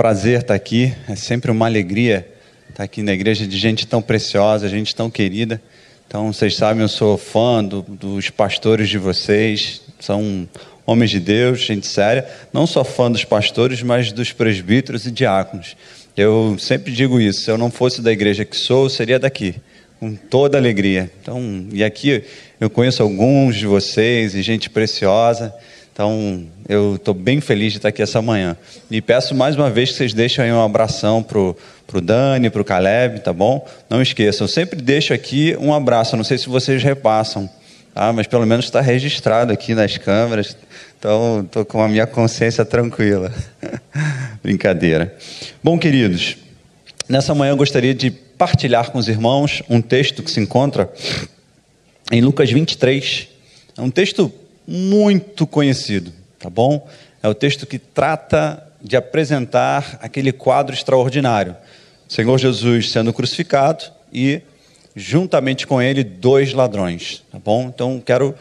prazer estar aqui, é sempre uma alegria estar aqui na igreja de gente tão preciosa, gente tão querida. Então, vocês sabem, eu sou fã do, dos pastores de vocês, são homens de Deus, gente séria. Não sou fã dos pastores, mas dos presbíteros e diáconos. Eu sempre digo isso: se eu não fosse da igreja que sou, eu seria daqui, com toda alegria. Então, e aqui eu conheço alguns de vocês e gente preciosa. Então, eu estou bem feliz de estar aqui essa manhã. E peço mais uma vez que vocês deixem aí um abração para o Dani, para o Caleb, tá bom? Não esqueçam, sempre deixo aqui um abraço. Não sei se vocês repassam, tá? mas pelo menos está registrado aqui nas câmeras. Então, estou com a minha consciência tranquila. Brincadeira. Bom, queridos, nessa manhã eu gostaria de partilhar com os irmãos um texto que se encontra em Lucas 23. É um texto muito conhecido, tá bom? É o texto que trata de apresentar aquele quadro extraordinário. Senhor Jesus sendo crucificado e juntamente com ele dois ladrões, tá bom? Então quero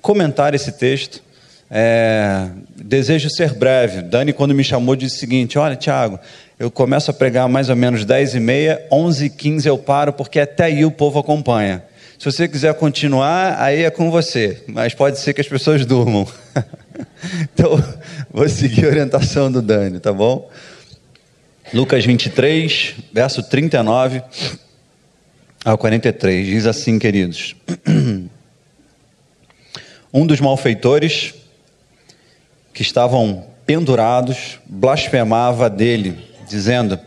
comentar esse texto. É, desejo ser breve. Dani, quando me chamou, disse o seguinte: Olha, Tiago, eu começo a pregar mais ou menos 10 e meia, 11 e 15 eu paro, porque até aí o povo acompanha. Se você quiser continuar, aí é com você, mas pode ser que as pessoas durmam. então, vou seguir a orientação do Dani, tá bom? Lucas 23, verso 39 ao 43, diz assim, queridos: Um dos malfeitores que estavam pendurados blasfemava dele, dizendo: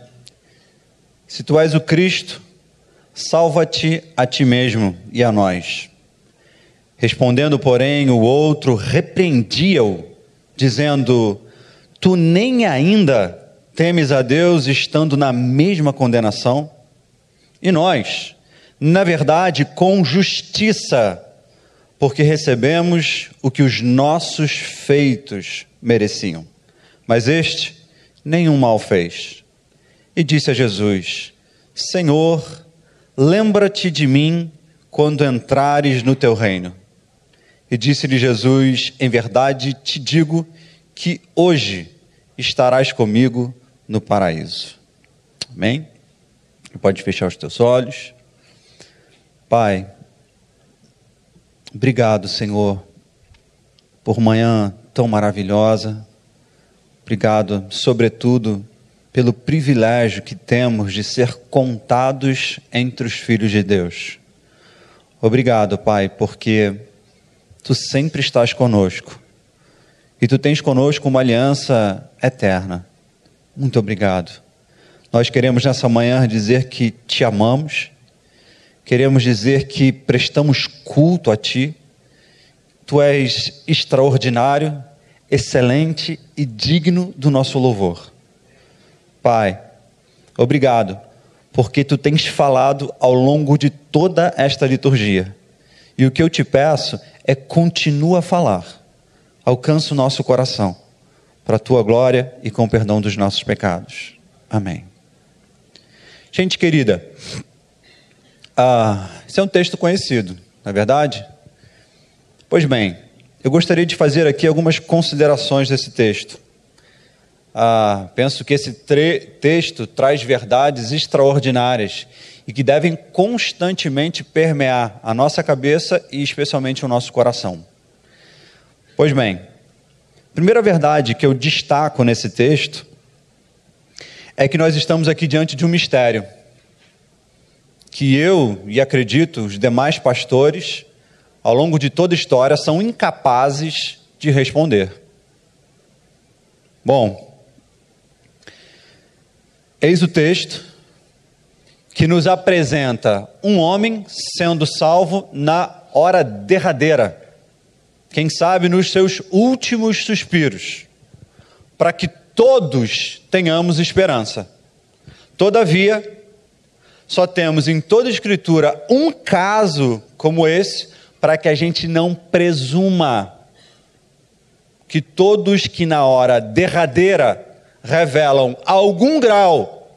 Se tu és o Cristo, Salva-te a ti mesmo e a nós. Respondendo, porém, o outro repreendia-o, dizendo: Tu nem ainda temes a Deus estando na mesma condenação? E nós, na verdade, com justiça, porque recebemos o que os nossos feitos mereciam. Mas este nenhum mal fez. E disse a Jesus: Senhor, Lembra-te de mim quando entrares no teu reino. E disse-lhe Jesus: Em verdade te digo que hoje estarás comigo no paraíso. Amém? Pode fechar os teus olhos. Pai, obrigado, Senhor, por manhã tão maravilhosa. Obrigado, sobretudo, pelo privilégio que temos de ser contados entre os filhos de Deus. Obrigado, Pai, porque tu sempre estás conosco e tu tens conosco uma aliança eterna. Muito obrigado. Nós queremos nessa manhã dizer que te amamos, queremos dizer que prestamos culto a ti. Tu és extraordinário, excelente e digno do nosso louvor. Pai, obrigado, porque tu tens falado ao longo de toda esta liturgia. E o que eu te peço é continua a falar. Alcança o nosso coração, para a tua glória e com o perdão dos nossos pecados. Amém. Gente querida, ah, esse é um texto conhecido, não é verdade? Pois bem, eu gostaria de fazer aqui algumas considerações desse texto. Ah, penso que esse texto traz verdades extraordinárias e que devem constantemente permear a nossa cabeça e especialmente o nosso coração. Pois bem, a primeira verdade que eu destaco nesse texto é que nós estamos aqui diante de um mistério que eu e acredito os demais pastores, ao longo de toda a história, são incapazes de responder. Bom, Eis o texto que nos apresenta um homem sendo salvo na hora derradeira, quem sabe nos seus últimos suspiros, para que todos tenhamos esperança. Todavia, só temos em toda a Escritura um caso como esse, para que a gente não presuma que todos que na hora derradeira revelam algum grau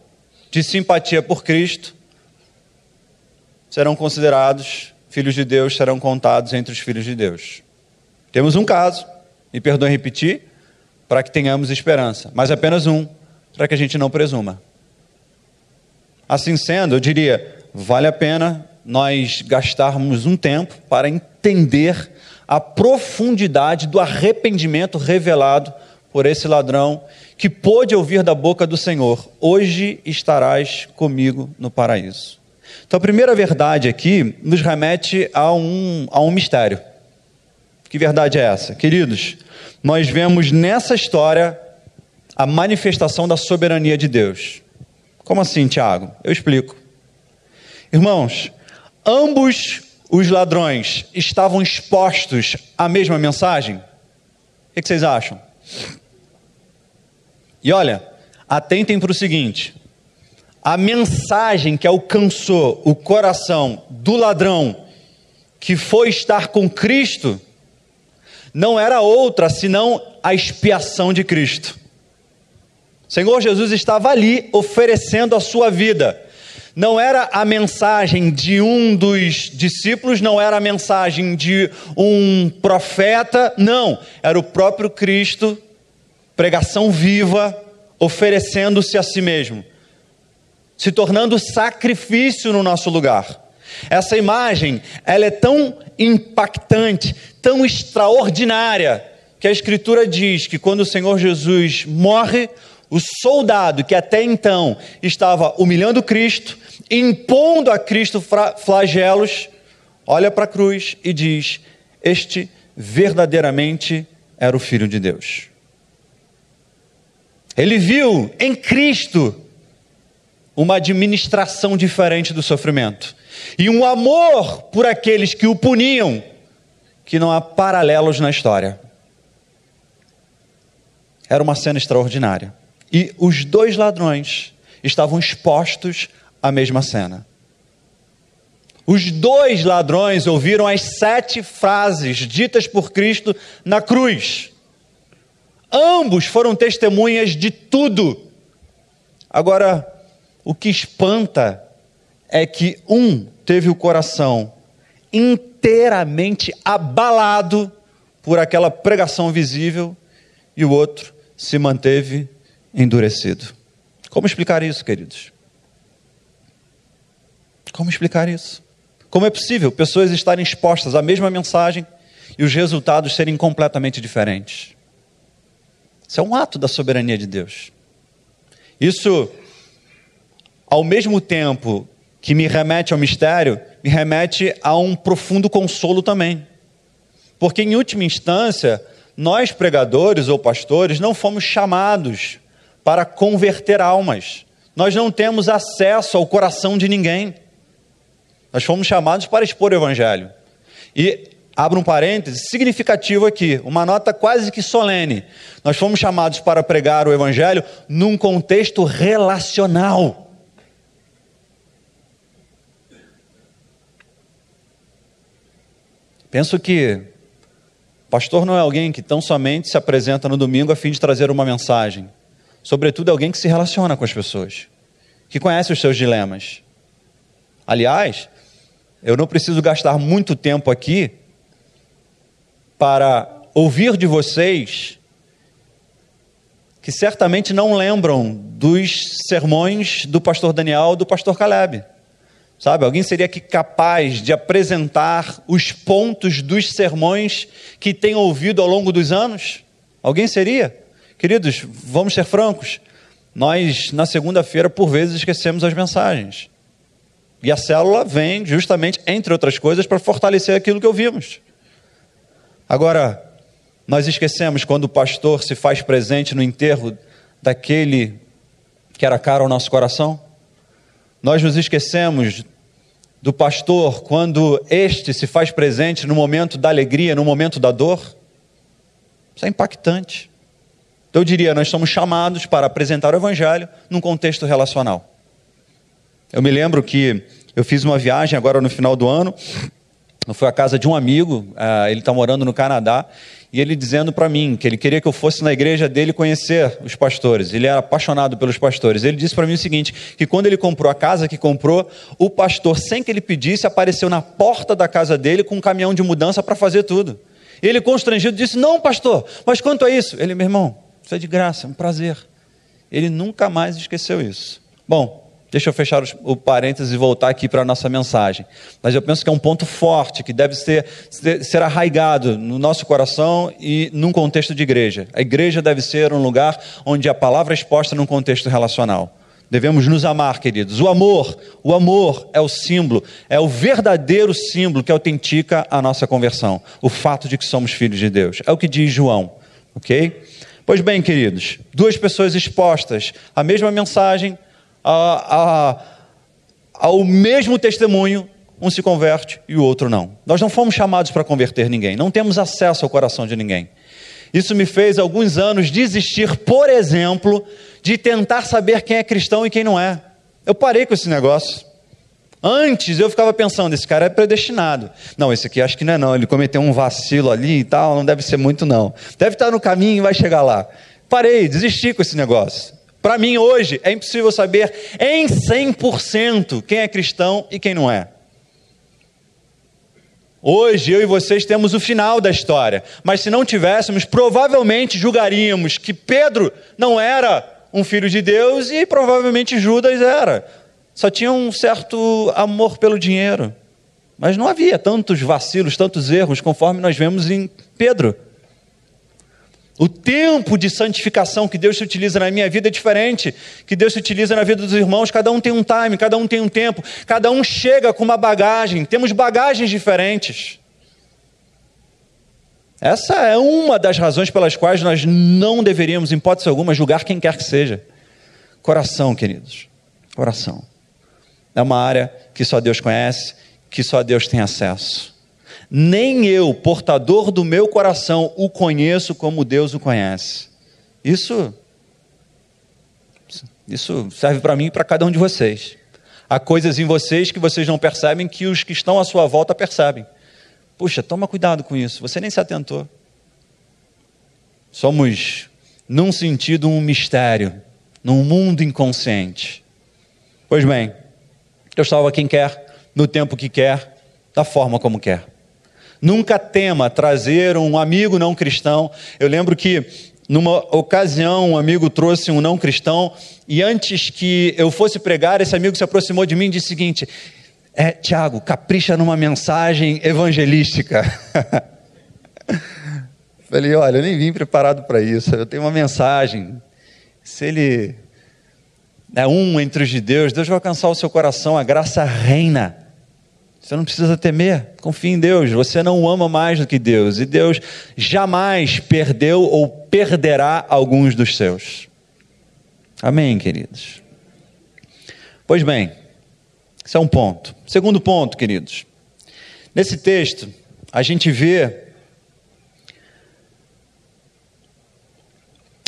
de simpatia por Cristo serão considerados filhos de Deus, serão contados entre os filhos de Deus. Temos um caso, me perdoem repetir, para que tenhamos esperança, mas apenas um, para que a gente não presuma. Assim sendo, eu diria, vale a pena nós gastarmos um tempo para entender a profundidade do arrependimento revelado por esse ladrão que pôde ouvir da boca do Senhor: Hoje estarás comigo no paraíso. Então, a primeira verdade aqui nos remete a um, a um mistério. Que verdade é essa? Queridos, nós vemos nessa história a manifestação da soberania de Deus. Como assim, Tiago? Eu explico. Irmãos, ambos os ladrões estavam expostos à mesma mensagem? O que vocês acham? E olha, atentem para o seguinte: a mensagem que alcançou o coração do ladrão que foi estar com Cristo não era outra senão a expiação de Cristo. O Senhor Jesus estava ali oferecendo a sua vida. Não era a mensagem de um dos discípulos, não era a mensagem de um profeta, não, era o próprio Cristo pregação viva, oferecendo-se a si mesmo, se tornando sacrifício no nosso lugar. Essa imagem, ela é tão impactante, tão extraordinária, que a Escritura diz que quando o Senhor Jesus morre, o soldado que até então estava humilhando Cristo, impondo a Cristo flagelos, olha para a cruz e diz: Este verdadeiramente era o Filho de Deus. Ele viu em Cristo uma administração diferente do sofrimento e um amor por aqueles que o puniam, que não há paralelos na história. Era uma cena extraordinária. E os dois ladrões estavam expostos à mesma cena. Os dois ladrões ouviram as sete frases ditas por Cristo na cruz. Ambos foram testemunhas de tudo. Agora, o que espanta é que um teve o coração inteiramente abalado por aquela pregação visível e o outro se manteve endurecido. Como explicar isso, queridos? Como explicar isso? Como é possível pessoas estarem expostas à mesma mensagem e os resultados serem completamente diferentes? Isso é um ato da soberania de Deus. Isso, ao mesmo tempo que me remete ao mistério, me remete a um profundo consolo também. Porque, em última instância, nós pregadores ou pastores não fomos chamados para converter almas. Nós não temos acesso ao coração de ninguém. Nós fomos chamados para expor o Evangelho. E abro um parêntese significativo aqui, uma nota quase que solene. Nós fomos chamados para pregar o Evangelho num contexto relacional. Penso que pastor não é alguém que tão somente se apresenta no domingo a fim de trazer uma mensagem. Sobretudo é alguém que se relaciona com as pessoas, que conhece os seus dilemas. Aliás, eu não preciso gastar muito tempo aqui para ouvir de vocês que certamente não lembram dos sermões do pastor Daniel, do pastor Caleb. Sabe, alguém seria aqui capaz de apresentar os pontos dos sermões que tem ouvido ao longo dos anos? Alguém seria? Queridos, vamos ser francos. Nós, na segunda-feira, por vezes esquecemos as mensagens. E a célula vem justamente, entre outras coisas, para fortalecer aquilo que ouvimos. Agora, nós esquecemos quando o pastor se faz presente no enterro daquele que era caro ao nosso coração? Nós nos esquecemos do pastor quando este se faz presente no momento da alegria, no momento da dor? Isso é impactante. Então eu diria, nós somos chamados para apresentar o evangelho num contexto relacional. Eu me lembro que eu fiz uma viagem agora no final do ano eu fui à casa de um amigo, uh, ele está morando no Canadá, e ele dizendo para mim que ele queria que eu fosse na igreja dele conhecer os pastores. Ele era apaixonado pelos pastores. Ele disse para mim o seguinte: que quando ele comprou a casa que comprou, o pastor, sem que ele pedisse, apareceu na porta da casa dele com um caminhão de mudança para fazer tudo. Ele, constrangido, disse: Não, pastor, mas quanto a isso? Ele, meu irmão, isso é de graça, é um prazer. Ele nunca mais esqueceu isso. Bom, Deixa eu fechar o parênteses e voltar aqui para a nossa mensagem. Mas eu penso que é um ponto forte, que deve ser, ser arraigado no nosso coração e num contexto de igreja. A igreja deve ser um lugar onde a palavra é exposta num contexto relacional. Devemos nos amar, queridos. O amor, o amor é o símbolo, é o verdadeiro símbolo que autentica a nossa conversão. O fato de que somos filhos de Deus. É o que diz João, ok? Pois bem, queridos, duas pessoas expostas à mesma mensagem, a, a, ao mesmo testemunho, um se converte e o outro não. Nós não fomos chamados para converter ninguém, não temos acesso ao coração de ninguém. Isso me fez, alguns anos, desistir, por exemplo, de tentar saber quem é cristão e quem não é. Eu parei com esse negócio. Antes eu ficava pensando, esse cara é predestinado. Não, esse aqui acho que não é não, ele cometeu um vacilo ali e tal, não deve ser muito não. Deve estar no caminho e vai chegar lá. Parei, desisti com esse negócio. Para mim, hoje, é impossível saber em 100% quem é cristão e quem não é. Hoje, eu e vocês temos o final da história, mas se não tivéssemos, provavelmente julgaríamos que Pedro não era um filho de Deus e provavelmente Judas era. Só tinha um certo amor pelo dinheiro. Mas não havia tantos vacilos, tantos erros, conforme nós vemos em Pedro. O tempo de santificação que Deus utiliza na minha vida é diferente, que Deus utiliza na vida dos irmãos. Cada um tem um time, cada um tem um tempo, cada um chega com uma bagagem. Temos bagagens diferentes. Essa é uma das razões pelas quais nós não deveríamos, em hipótese alguma, julgar quem quer que seja. Coração, queridos. Coração. É uma área que só Deus conhece, que só Deus tem acesso nem eu, portador do meu coração, o conheço como Deus o conhece. Isso isso serve para mim e para cada um de vocês. Há coisas em vocês que vocês não percebem que os que estão à sua volta percebem. Puxa, toma cuidado com isso, você nem se atentou. Somos, num sentido, um mistério, num mundo inconsciente. Pois bem, Deus salva quem quer, no tempo que quer, da forma como quer. Nunca tema trazer um amigo não cristão. Eu lembro que numa ocasião um amigo trouxe um não cristão e antes que eu fosse pregar, esse amigo se aproximou de mim e disse o seguinte: é, Tiago, capricha numa mensagem evangelística. Falei, olha, eu nem vim preparado para isso. Eu tenho uma mensagem. Se ele é um entre os de Deus, Deus vai alcançar o seu coração, a graça reina. Você não precisa temer, confie em Deus. Você não ama mais do que Deus, e Deus jamais perdeu ou perderá alguns dos seus. Amém, queridos? Pois bem, esse é um ponto. Segundo ponto, queridos. Nesse texto, a gente vê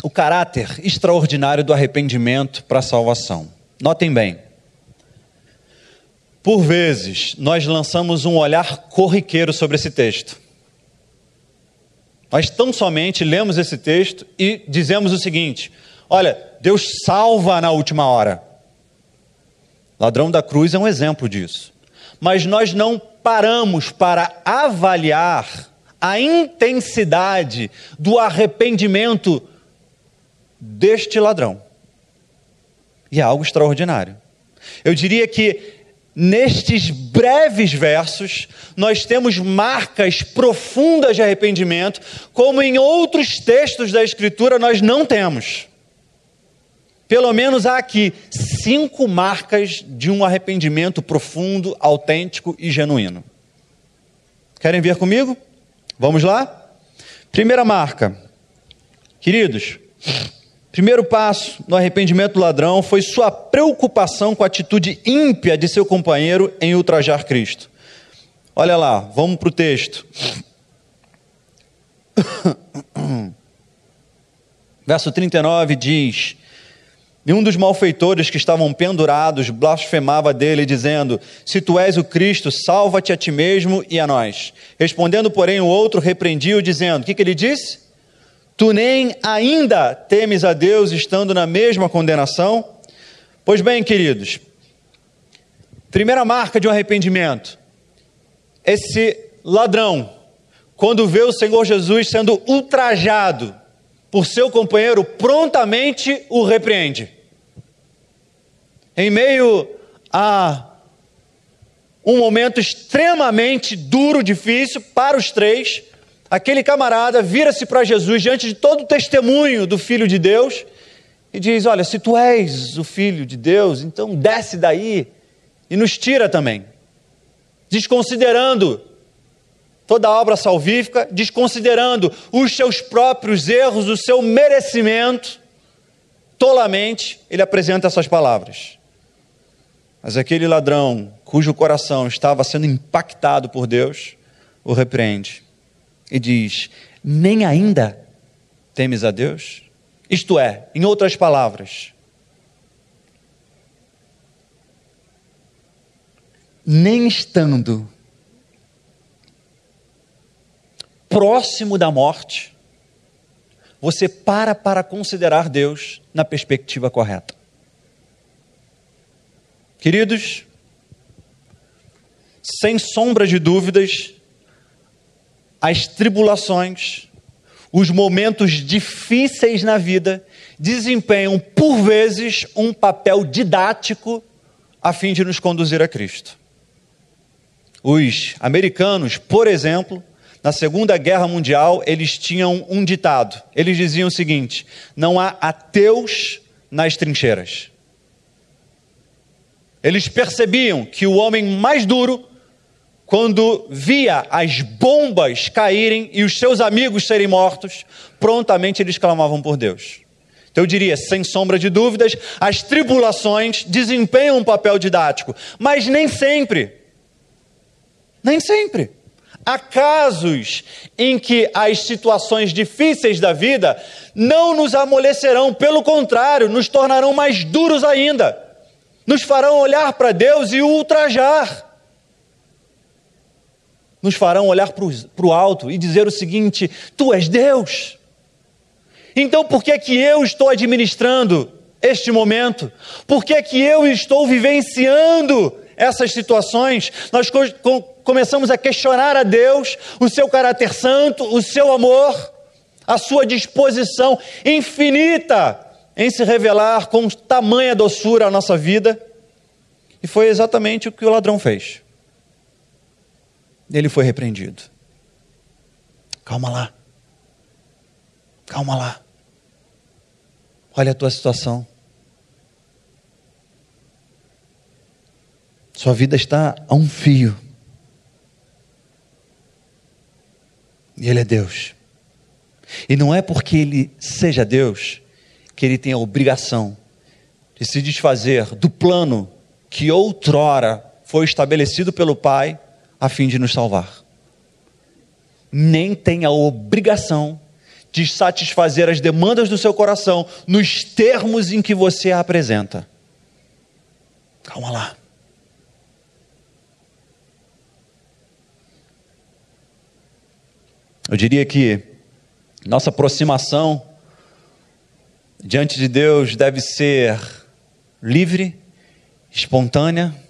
o caráter extraordinário do arrependimento para a salvação. Notem bem. Por vezes, nós lançamos um olhar corriqueiro sobre esse texto. Nós tão somente lemos esse texto e dizemos o seguinte: olha, Deus salva na última hora. Ladrão da cruz é um exemplo disso. Mas nós não paramos para avaliar a intensidade do arrependimento deste ladrão. E é algo extraordinário. Eu diria que Nestes breves versos, nós temos marcas profundas de arrependimento, como em outros textos da Escritura nós não temos. Pelo menos há aqui cinco marcas de um arrependimento profundo, autêntico e genuíno. Querem ver comigo? Vamos lá? Primeira marca. Queridos, Primeiro passo no arrependimento do ladrão foi sua preocupação com a atitude ímpia de seu companheiro em ultrajar Cristo. Olha lá, vamos para o texto. Verso 39 diz: E um dos malfeitores que estavam pendurados blasfemava dele, dizendo: Se tu és o Cristo, salva-te a ti mesmo e a nós. Respondendo, porém, o outro repreendia-o, dizendo: O que, que ele disse? Tu nem ainda temes a Deus estando na mesma condenação? Pois bem, queridos, primeira marca de um arrependimento: esse ladrão, quando vê o Senhor Jesus sendo ultrajado, por seu companheiro, prontamente o repreende. Em meio a um momento extremamente duro, difícil para os três, aquele camarada vira-se para Jesus diante de todo o testemunho do Filho de Deus e diz: Olha, se tu és o Filho de Deus, então desce daí e nos tira também. Desconsiderando toda a obra salvífica, desconsiderando os seus próprios erros, o seu merecimento, tolamente ele apresenta essas palavras. Mas aquele ladrão, cujo coração estava sendo impactado por Deus, o repreende e diz: Nem ainda temes a Deus? Isto é, em outras palavras, nem estando próximo da morte, você para para considerar Deus na perspectiva correta. Queridos, sem sombra de dúvidas, as tribulações, os momentos difíceis na vida desempenham, por vezes, um papel didático a fim de nos conduzir a Cristo. Os americanos, por exemplo, na Segunda Guerra Mundial, eles tinham um ditado. Eles diziam o seguinte: não há ateus nas trincheiras. Eles percebiam que o homem mais duro, quando via as bombas caírem e os seus amigos serem mortos, prontamente eles clamavam por Deus. Então eu diria, sem sombra de dúvidas, as tribulações desempenham um papel didático, mas nem sempre. Nem sempre. Há casos em que as situações difíceis da vida não nos amolecerão, pelo contrário, nos tornarão mais duros ainda, nos farão olhar para Deus e o ultrajar, nos farão olhar para o alto e dizer o seguinte: Tu és Deus. Então por que, que eu estou administrando este momento? Por que, que eu estou vivenciando essas situações? Nós começamos a questionar a Deus, o seu caráter santo, o seu amor, a sua disposição infinita em se revelar com tamanha doçura à nossa vida. E foi exatamente o que o ladrão fez. Ele foi repreendido. Calma lá. Calma lá. Olha a tua situação. Sua vida está a um fio. E Ele é Deus. E não é porque Ele seja Deus que Ele tem a obrigação de se desfazer do plano que outrora foi estabelecido pelo Pai a fim de nos salvar. Nem tem a obrigação de satisfazer as demandas do seu coração nos termos em que você a apresenta. Calma lá. Eu diria que nossa aproximação diante de Deus deve ser livre, espontânea,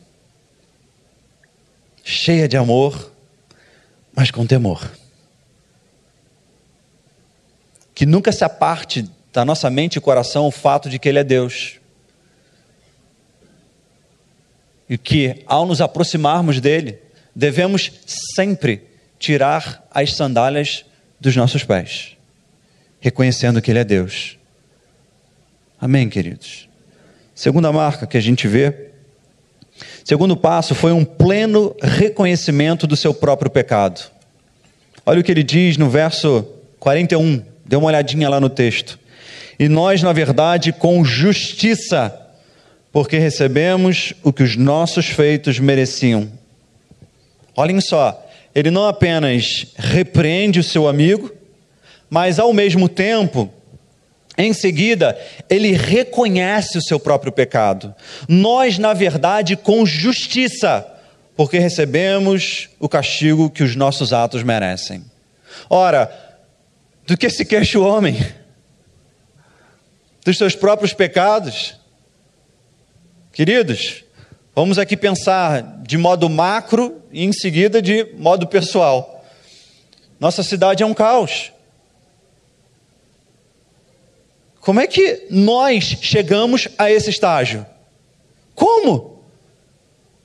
cheia de amor, mas com temor. Que nunca se aparte da nossa mente e coração o fato de que Ele é Deus. E que, ao nos aproximarmos dEle, devemos sempre tirar as sandálias dos nossos pés, reconhecendo que Ele é Deus. Amém, queridos? Segunda marca que a gente vê. Segundo passo foi um pleno reconhecimento do seu próprio pecado. Olha o que ele diz no verso 41, dê uma olhadinha lá no texto. E nós, na verdade, com justiça, porque recebemos o que os nossos feitos mereciam. Olhem só, ele não apenas repreende o seu amigo, mas ao mesmo tempo, em seguida, ele reconhece o seu próprio pecado. Nós, na verdade, com justiça, porque recebemos o castigo que os nossos atos merecem. Ora, do que se queixa o homem? Dos seus próprios pecados? Queridos, Vamos aqui pensar de modo macro e em seguida de modo pessoal. Nossa cidade é um caos. Como é que nós chegamos a esse estágio? Como?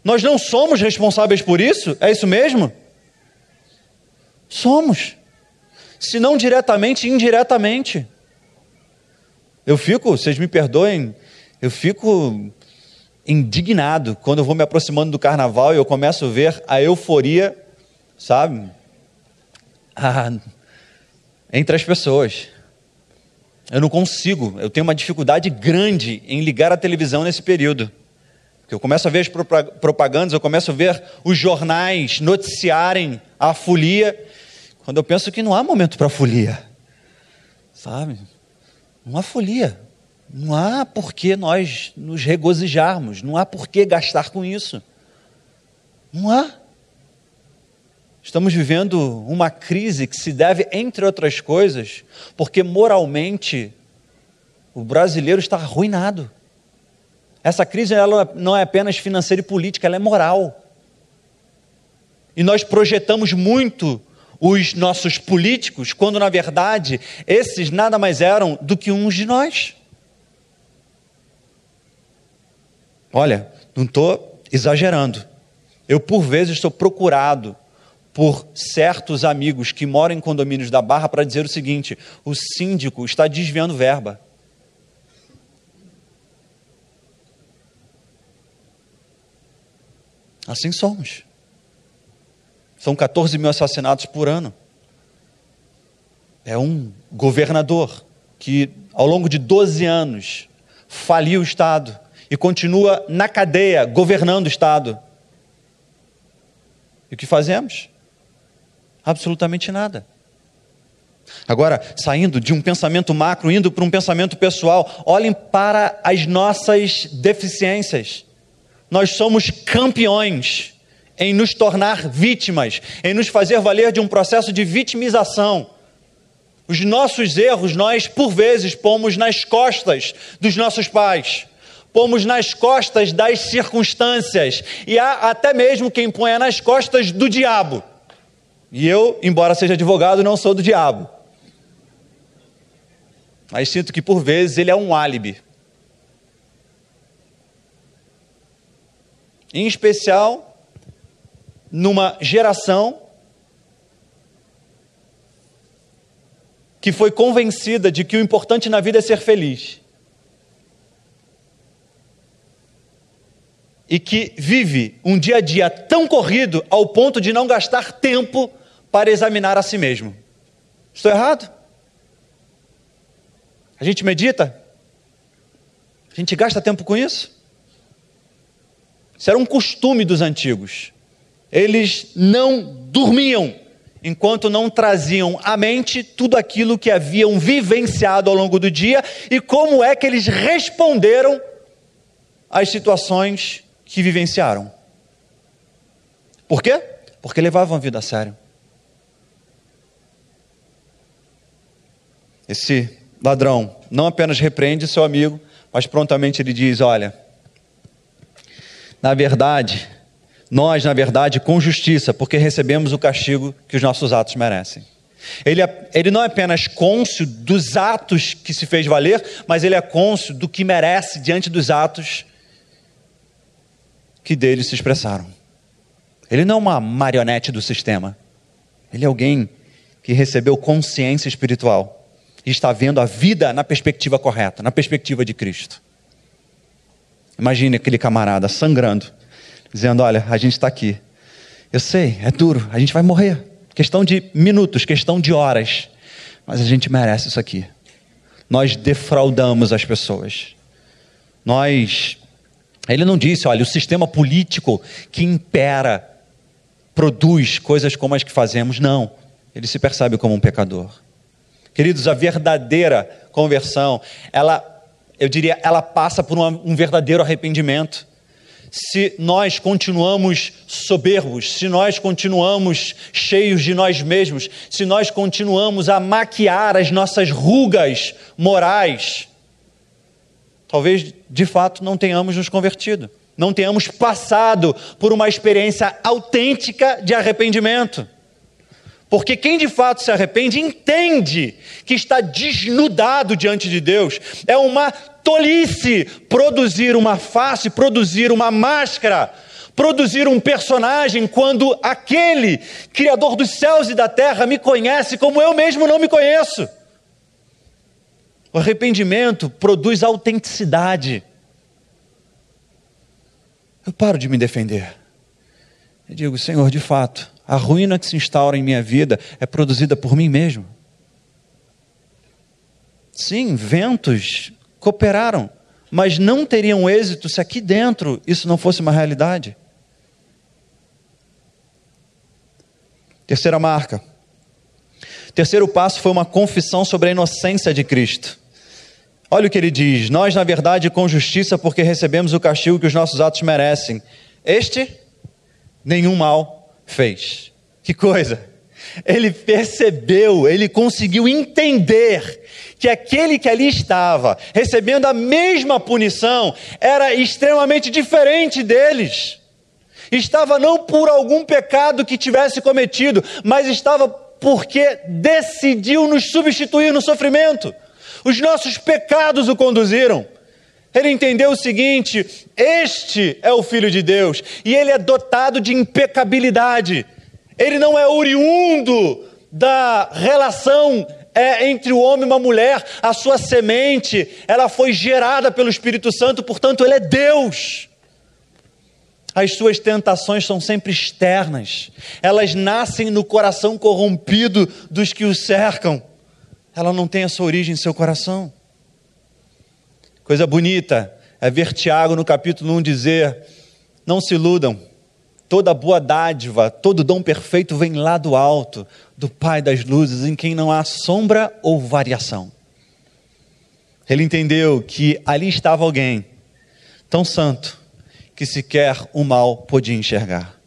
Nós não somos responsáveis por isso? É isso mesmo? Somos. Se não diretamente, indiretamente. Eu fico, vocês me perdoem, eu fico indignado quando eu vou me aproximando do carnaval e eu começo a ver a euforia, sabe? Ah, entre as pessoas. Eu não consigo, eu tenho uma dificuldade grande em ligar a televisão nesse período. Porque eu começo a ver as propagandas, eu começo a ver os jornais noticiarem a folia, quando eu penso que não há momento para folia. Sabe? Não há folia. Não há por que nós nos regozijarmos, não há por que gastar com isso. Não há. Estamos vivendo uma crise que se deve, entre outras coisas, porque moralmente o brasileiro está arruinado. Essa crise ela não é apenas financeira e política, ela é moral. E nós projetamos muito os nossos políticos, quando na verdade esses nada mais eram do que uns de nós. Olha, não estou exagerando. Eu, por vezes, sou procurado por certos amigos que moram em condomínios da Barra para dizer o seguinte: o síndico está desviando verba. Assim somos. São 14 mil assassinatos por ano. É um governador que, ao longo de 12 anos, faliu o Estado e continua na cadeia governando o Estado. E o que fazemos? Absolutamente nada. Agora, saindo de um pensamento macro, indo para um pensamento pessoal, olhem para as nossas deficiências. Nós somos campeões em nos tornar vítimas, em nos fazer valer de um processo de vitimização. Os nossos erros, nós, por vezes, pomos nas costas dos nossos pais, pomos nas costas das circunstâncias, e há até mesmo quem ponha nas costas do diabo. E eu, embora seja advogado, não sou do diabo. Mas sinto que por vezes ele é um álibi. Em especial, numa geração que foi convencida de que o importante na vida é ser feliz. E que vive um dia a dia tão corrido ao ponto de não gastar tempo para examinar a si mesmo. Estou errado? A gente medita? A gente gasta tempo com isso? Isso era um costume dos antigos. Eles não dormiam enquanto não traziam à mente tudo aquilo que haviam vivenciado ao longo do dia e como é que eles responderam às situações que vivenciaram. Por quê? Porque levavam a vida a sério. Esse ladrão não apenas repreende seu amigo, mas prontamente ele diz: Olha, na verdade, nós, na verdade, com justiça, porque recebemos o castigo que os nossos atos merecem. Ele, é, ele não é apenas côncio dos atos que se fez valer, mas ele é côncio do que merece diante dos atos que dele se expressaram. Ele não é uma marionete do sistema. Ele é alguém que recebeu consciência espiritual e está vendo a vida na perspectiva correta, na perspectiva de Cristo. Imagine aquele camarada sangrando, dizendo: Olha, a gente está aqui. Eu sei, é duro, a gente vai morrer. Questão de minutos, questão de horas. Mas a gente merece isso aqui. Nós defraudamos as pessoas. Nós. Ele não disse, olha, o sistema político que impera produz coisas como as que fazemos. Não. Ele se percebe como um pecador. Queridos, a verdadeira conversão, ela, eu diria, ela passa por uma, um verdadeiro arrependimento. Se nós continuamos soberbos, se nós continuamos cheios de nós mesmos, se nós continuamos a maquiar as nossas rugas morais, talvez de fato não tenhamos nos convertido, não tenhamos passado por uma experiência autêntica de arrependimento. Porque quem de fato se arrepende entende que está desnudado diante de Deus. É uma tolice produzir uma face, produzir uma máscara, produzir um personagem quando aquele Criador dos céus e da terra me conhece como eu mesmo não me conheço. O arrependimento produz autenticidade. Eu paro de me defender. Eu digo, Senhor, de fato, a ruína que se instaura em minha vida é produzida por mim mesmo. Sim, ventos cooperaram, mas não teriam êxito se aqui dentro isso não fosse uma realidade. Terceira marca. Terceiro passo foi uma confissão sobre a inocência de Cristo. Olha o que ele diz: Nós, na verdade, com justiça, porque recebemos o castigo que os nossos atos merecem. Este, nenhum mal fez. Que coisa! Ele percebeu, ele conseguiu entender que aquele que ali estava, recebendo a mesma punição, era extremamente diferente deles. Estava não por algum pecado que tivesse cometido, mas estava porque decidiu nos substituir no sofrimento. Os nossos pecados o conduziram. Ele entendeu o seguinte: este é o Filho de Deus e ele é dotado de impecabilidade. Ele não é oriundo da relação é, entre o homem e uma mulher, a sua semente, ela foi gerada pelo Espírito Santo, portanto, ele é Deus. As suas tentações são sempre externas, elas nascem no coração corrompido dos que o cercam, ela não tem a sua origem em seu coração. Coisa bonita é ver Tiago no capítulo 1 dizer: Não se iludam, toda boa dádiva, todo dom perfeito vem lá do alto, do Pai das luzes, em quem não há sombra ou variação. Ele entendeu que ali estava alguém tão santo que sequer o mal podia enxergar.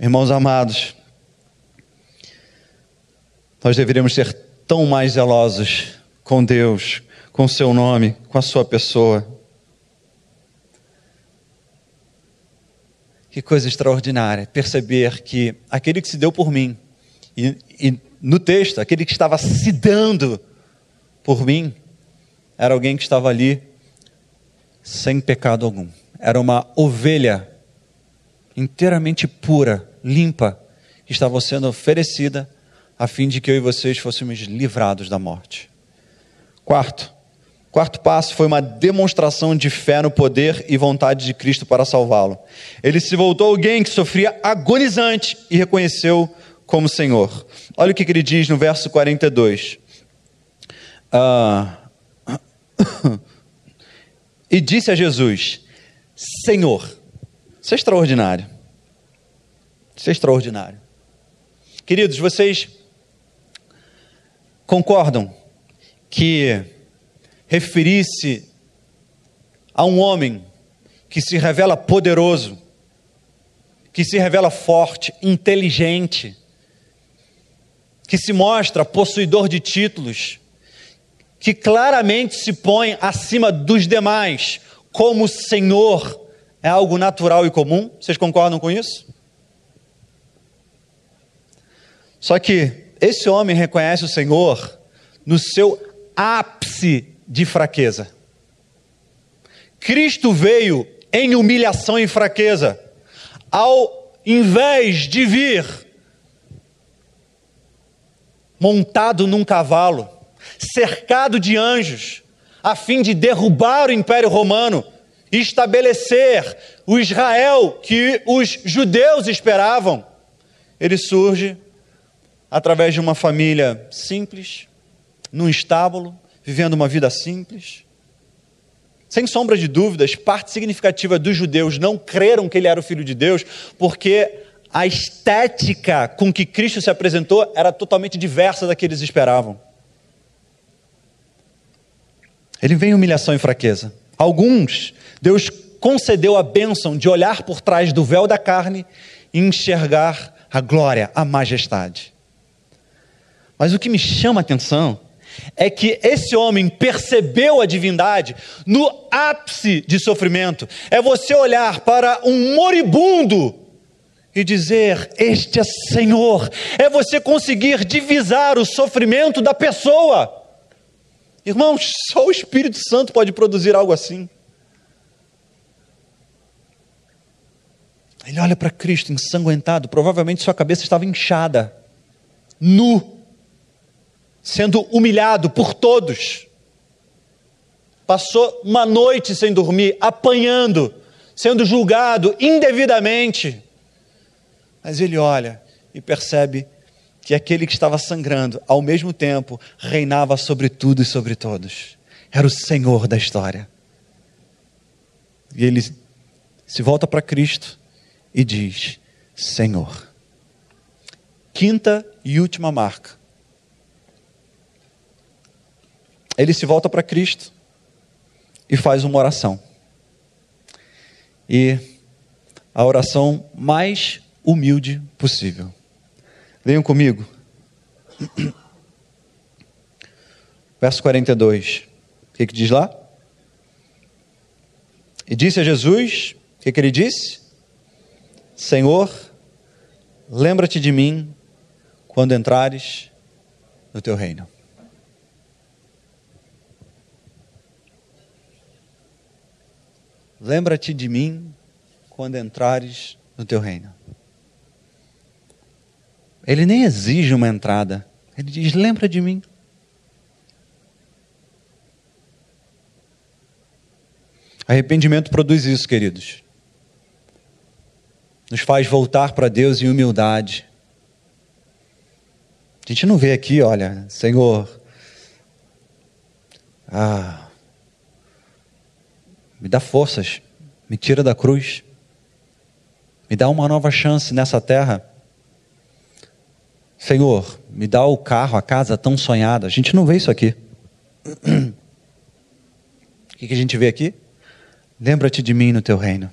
Irmãos amados, nós deveríamos ser tão mais zelosos com Deus, com seu nome, com a sua pessoa. Que coisa extraordinária perceber que aquele que se deu por mim, e, e no texto, aquele que estava se dando por mim, era alguém que estava ali sem pecado algum. Era uma ovelha inteiramente pura, limpa, que estava sendo oferecida a fim de que eu e vocês fôssemos livrados da morte. Quarto, Quarto passo foi uma demonstração de fé no poder e vontade de Cristo para salvá-lo. Ele se voltou alguém que sofria agonizante e reconheceu como Senhor. Olha o que ele diz no verso 42. Ah, e disse a Jesus: Senhor, isso é extraordinário. Isso é extraordinário. Queridos, vocês concordam que referir-se a um homem que se revela poderoso, que se revela forte, inteligente, que se mostra possuidor de títulos, que claramente se põe acima dos demais, como Senhor, é algo natural e comum. Vocês concordam com isso? Só que esse homem reconhece o Senhor no seu ápice de fraqueza. Cristo veio em humilhação e fraqueza, ao invés de vir montado num cavalo, cercado de anjos, a fim de derrubar o Império Romano e estabelecer o Israel que os judeus esperavam. Ele surge através de uma família simples, num estábulo, vivendo uma vida simples. Sem sombra de dúvidas, parte significativa dos judeus não creram que ele era o filho de Deus, porque a estética com que Cristo se apresentou era totalmente diversa da que eles esperavam. Ele vem em humilhação e fraqueza. Alguns, Deus concedeu a bênção de olhar por trás do véu da carne e enxergar a glória, a majestade. Mas o que me chama a atenção é que esse homem percebeu a divindade no ápice de sofrimento. É você olhar para um moribundo e dizer: Este é Senhor, é você conseguir divisar o sofrimento da pessoa. Irmãos, só o Espírito Santo pode produzir algo assim. Ele olha para Cristo ensanguentado, provavelmente sua cabeça estava inchada, nu, sendo humilhado por todos. Passou uma noite sem dormir, apanhando, sendo julgado indevidamente. Mas ele olha e percebe que aquele que estava sangrando, ao mesmo tempo, reinava sobre tudo e sobre todos. Era o Senhor da história. E ele se volta para Cristo e diz: Senhor. Quinta e última marca. Ele se volta para Cristo e faz uma oração. E a oração mais humilde possível. Venham comigo. Verso 42. O que, que diz lá? E disse a Jesus: O que, que ele disse? Senhor, lembra-te de mim quando entrares no teu reino. Lembra-te de mim quando entrares no teu reino. Ele nem exige uma entrada, ele diz: Lembra de mim. Arrependimento produz isso, queridos nos faz voltar para Deus em humildade. A gente não vê aqui, olha, Senhor, ah, me dá forças, me tira da cruz, me dá uma nova chance nessa terra. Senhor, me dá o carro, a casa tão sonhada. A gente não vê isso aqui. O que a gente vê aqui? Lembra-te de mim no teu reino.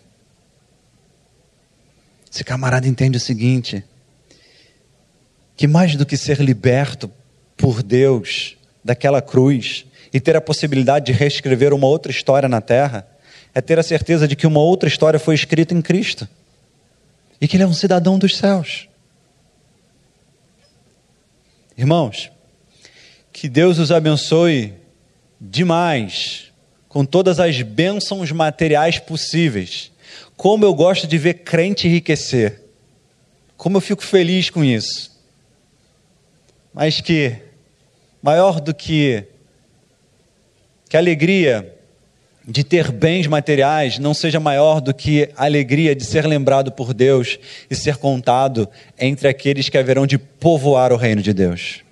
Esse camarada entende o seguinte: que mais do que ser liberto por Deus daquela cruz e ter a possibilidade de reescrever uma outra história na terra, é ter a certeza de que uma outra história foi escrita em Cristo e que ele é um cidadão dos céus. Irmãos, que Deus os abençoe demais com todas as bênçãos materiais possíveis como eu gosto de ver crente enriquecer. Como eu fico feliz com isso. Mas que maior do que que alegria de ter bens materiais não seja maior do que a alegria de ser lembrado por Deus e ser contado entre aqueles que haverão de povoar o reino de Deus.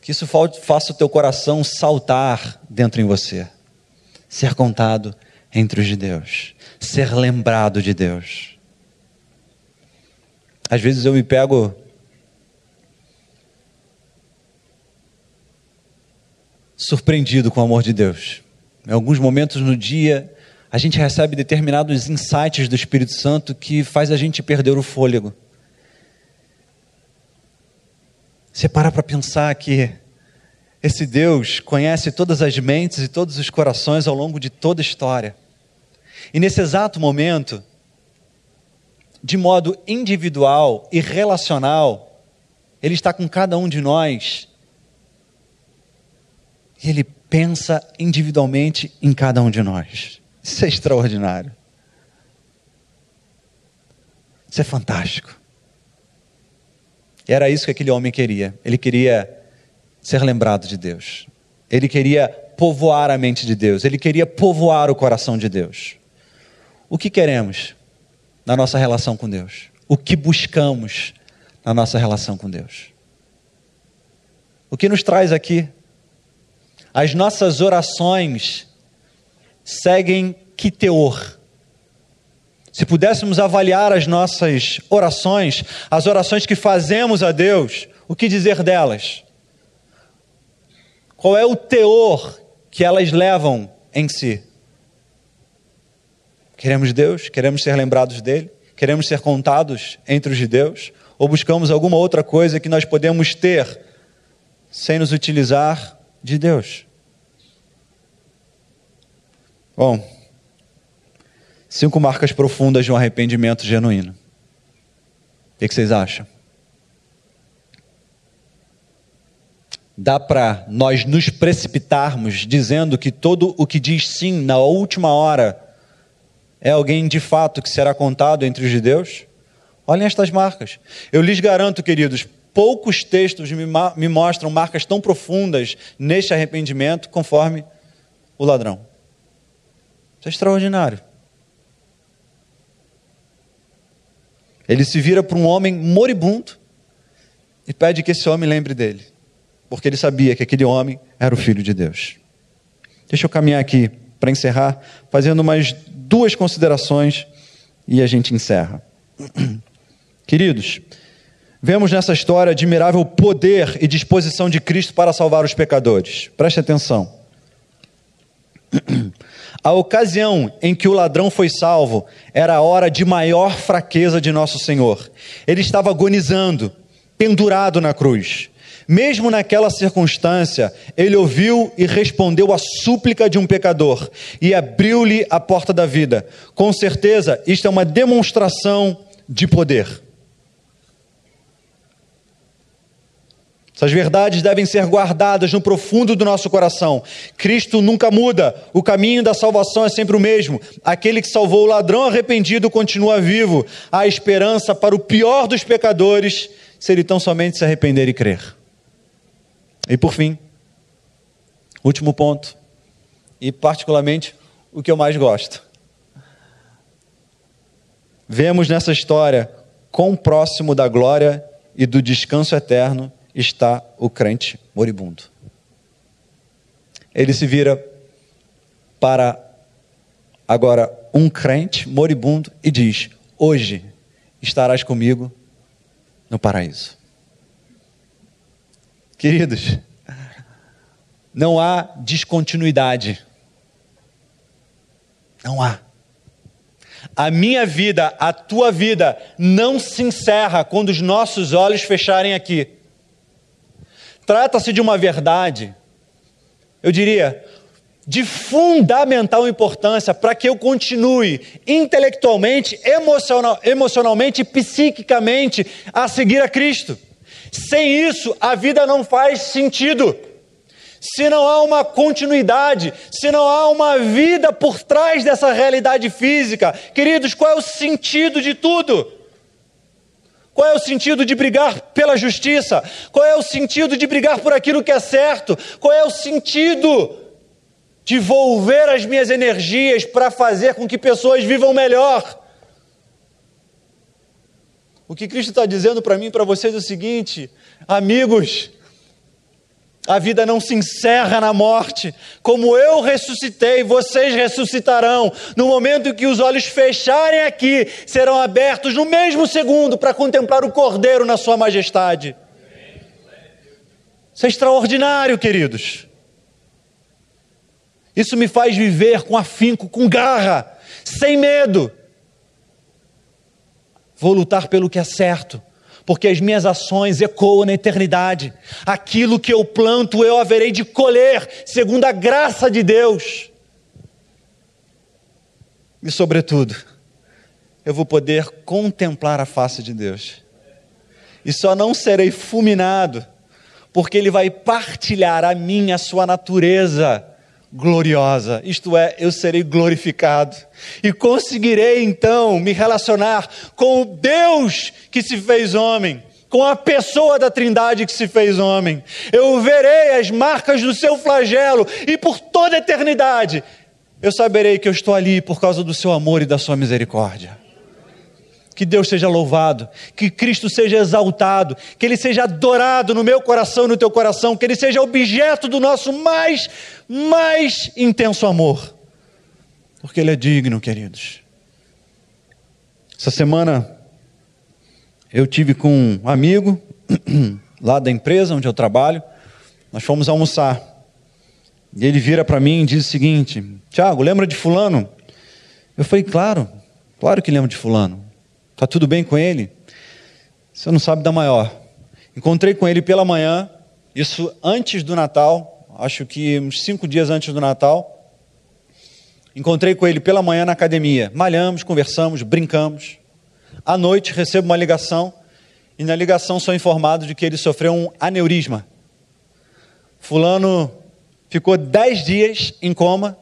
Que isso faça o teu coração saltar dentro em você ser contado entre os de Deus, ser lembrado de Deus. Às vezes eu me pego surpreendido com o amor de Deus. Em alguns momentos no dia, a gente recebe determinados insights do Espírito Santo que faz a gente perder o fôlego. Você para para pensar que esse Deus conhece todas as mentes e todos os corações ao longo de toda a história. E nesse exato momento, de modo individual e relacional, Ele está com cada um de nós. Ele pensa individualmente em cada um de nós. Isso é extraordinário. Isso é fantástico. E era isso que aquele homem queria. Ele queria ser lembrado de Deus. Ele queria povoar a mente de Deus, ele queria povoar o coração de Deus. O que queremos na nossa relação com Deus? O que buscamos na nossa relação com Deus? O que nos traz aqui? As nossas orações seguem que teor? Se pudéssemos avaliar as nossas orações, as orações que fazemos a Deus, o que dizer delas? Qual é o teor que elas levam em si? Queremos Deus? Queremos ser lembrados dele? Queremos ser contados entre os de Deus? Ou buscamos alguma outra coisa que nós podemos ter sem nos utilizar de Deus? Bom, Cinco marcas profundas de um arrependimento genuíno. O que vocês acham? Dá para nós nos precipitarmos dizendo que todo o que diz sim na última hora é alguém de fato que será contado entre os judeus? Olhem estas marcas. Eu lhes garanto, queridos, poucos textos me, me mostram marcas tão profundas neste arrependimento conforme o ladrão. Isso é extraordinário. Ele se vira para um homem moribundo e pede que esse homem lembre dele, porque ele sabia que aquele homem era o filho de Deus. Deixa eu caminhar aqui para encerrar, fazendo mais duas considerações e a gente encerra. Queridos, vemos nessa história admirável poder e disposição de Cristo para salvar os pecadores. Preste atenção. A ocasião em que o ladrão foi salvo era a hora de maior fraqueza de nosso Senhor. Ele estava agonizando, pendurado na cruz. Mesmo naquela circunstância, ele ouviu e respondeu à súplica de um pecador e abriu-lhe a porta da vida. Com certeza, isto é uma demonstração de poder. Essas verdades devem ser guardadas no profundo do nosso coração. Cristo nunca muda, o caminho da salvação é sempre o mesmo. Aquele que salvou o ladrão arrependido continua vivo. Há esperança para o pior dos pecadores, se ele tão somente se arrepender e crer. E por fim, último ponto, e particularmente o que eu mais gosto. Vemos nessa história quão próximo da glória e do descanso eterno está o crente moribundo. Ele se vira para agora um crente moribundo e diz: Hoje estarás comigo no paraíso. Queridos, não há descontinuidade. Não há. A minha vida, a tua vida, não se encerra quando os nossos olhos fecharem aqui. Trata-se de uma verdade, eu diria, de fundamental importância para que eu continue intelectualmente, emocional, emocionalmente e psiquicamente a seguir a Cristo. Sem isso, a vida não faz sentido. Se não há uma continuidade, se não há uma vida por trás dessa realidade física, queridos, qual é o sentido de tudo? Qual é o sentido de brigar pela justiça? Qual é o sentido de brigar por aquilo que é certo? Qual é o sentido de volver as minhas energias para fazer com que pessoas vivam melhor? O que Cristo está dizendo para mim e para vocês é o seguinte, amigos, a vida não se encerra na morte. Como eu ressuscitei, vocês ressuscitarão. No momento em que os olhos fecharem aqui, serão abertos no mesmo segundo para contemplar o Cordeiro na Sua majestade. Isso é extraordinário, queridos. Isso me faz viver com afinco, com garra, sem medo. Vou lutar pelo que é certo porque as minhas ações ecoam na eternidade. Aquilo que eu planto, eu haverei de colher, segundo a graça de Deus. E, sobretudo, eu vou poder contemplar a face de Deus. E só não serei fulminado, porque Ele vai partilhar a minha, a sua natureza gloriosa, isto é, eu serei glorificado. E conseguirei então me relacionar com o Deus que se fez homem, com a pessoa da Trindade que se fez homem. Eu verei as marcas do seu flagelo e por toda a eternidade. Eu saberei que eu estou ali por causa do seu amor e da sua misericórdia que Deus seja louvado, que Cristo seja exaltado, que Ele seja adorado no meu coração e no teu coração, que Ele seja objeto do nosso mais, mais intenso amor, porque Ele é digno, queridos. Essa semana eu tive com um amigo lá da empresa onde eu trabalho, nós fomos almoçar. E ele vira para mim e diz o seguinte: Tiago, lembra de Fulano? Eu falei, claro, claro que lembro de Fulano. Está tudo bem com ele? Você não sabe da maior. Encontrei com ele pela manhã, isso antes do Natal, acho que uns cinco dias antes do Natal. Encontrei com ele pela manhã na academia. Malhamos, conversamos, brincamos. À noite recebo uma ligação e na ligação sou informado de que ele sofreu um aneurisma. Fulano ficou dez dias em coma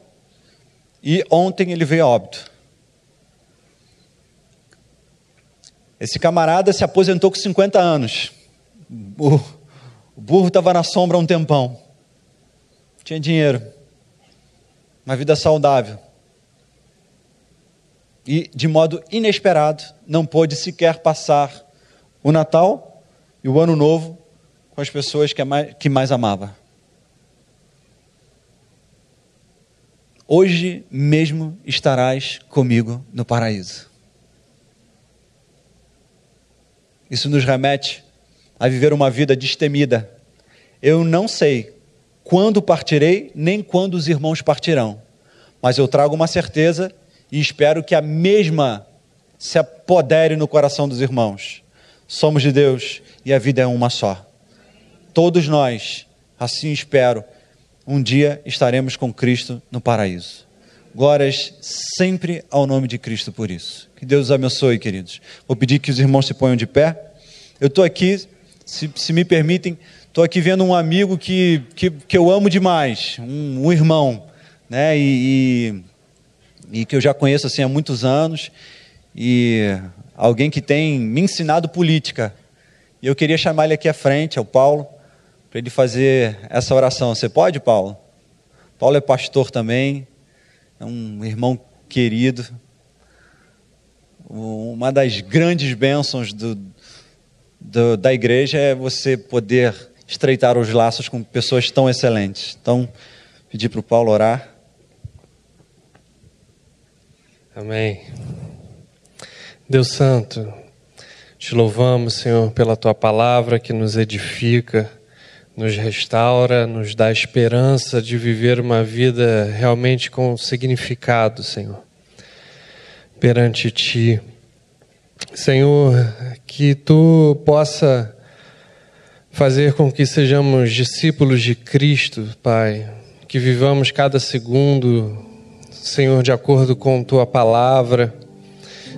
e ontem ele veio a óbito. Esse camarada se aposentou com 50 anos. O, burro estava na sombra há um tempão. Tinha dinheiro. Uma vida saudável. E, de modo inesperado, não pôde sequer passar o Natal e o Ano Novo com as pessoas que mais, que mais amava. Hoje mesmo estarás comigo no paraíso. Isso nos remete a viver uma vida destemida. Eu não sei quando partirei, nem quando os irmãos partirão, mas eu trago uma certeza e espero que a mesma se apodere no coração dos irmãos. Somos de Deus e a vida é uma só. Todos nós, assim espero, um dia estaremos com Cristo no paraíso. Glórias sempre ao nome de Cristo por isso. Que Deus os abençoe, queridos. Vou pedir que os irmãos se ponham de pé. Eu estou aqui, se, se, me permitem, estou aqui vendo um amigo que, que, que eu amo demais, um, um irmão, né? E, e, e, que eu já conheço assim há muitos anos, e alguém que tem me ensinado política. E eu queria chamar ele aqui à frente, ao Paulo, para ele fazer essa oração. Você pode, Paulo? Paulo é pastor também, é um irmão querido, uma das grandes bênçãos do, do, da igreja é você poder estreitar os laços com pessoas tão excelentes. Então, pedir para o Paulo orar. Amém. Deus Santo, te louvamos, Senhor, pela tua palavra que nos edifica, nos restaura, nos dá esperança de viver uma vida realmente com significado, Senhor, perante ti. Senhor, que tu possa fazer com que sejamos discípulos de Cristo, Pai, que vivamos cada segundo, Senhor, de acordo com tua palavra.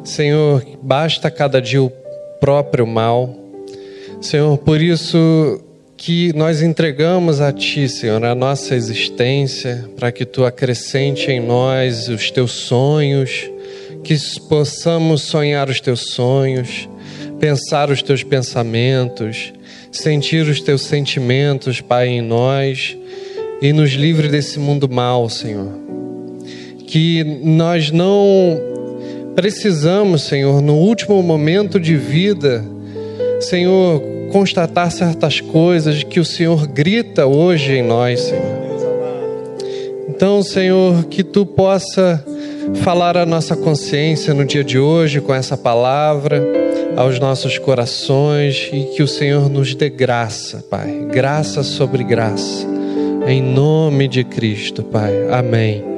Senhor, basta cada dia o próprio mal. Senhor, por isso que nós entregamos a Ti, Senhor, a nossa existência, para que Tu acrescente em nós os Teus sonhos, que possamos sonhar os teus sonhos, pensar os teus pensamentos, sentir os teus sentimentos, Pai, em nós e nos livre desse mundo mal, Senhor. Que nós não precisamos, Senhor, no último momento de vida, Senhor, constatar certas coisas que o Senhor grita hoje em nós, Senhor. Então, Senhor, que tu possa falar a nossa consciência no dia de hoje com essa palavra, aos nossos corações e que o Senhor nos dê graça, Pai, graça sobre graça, em nome de Cristo, Pai. Amém.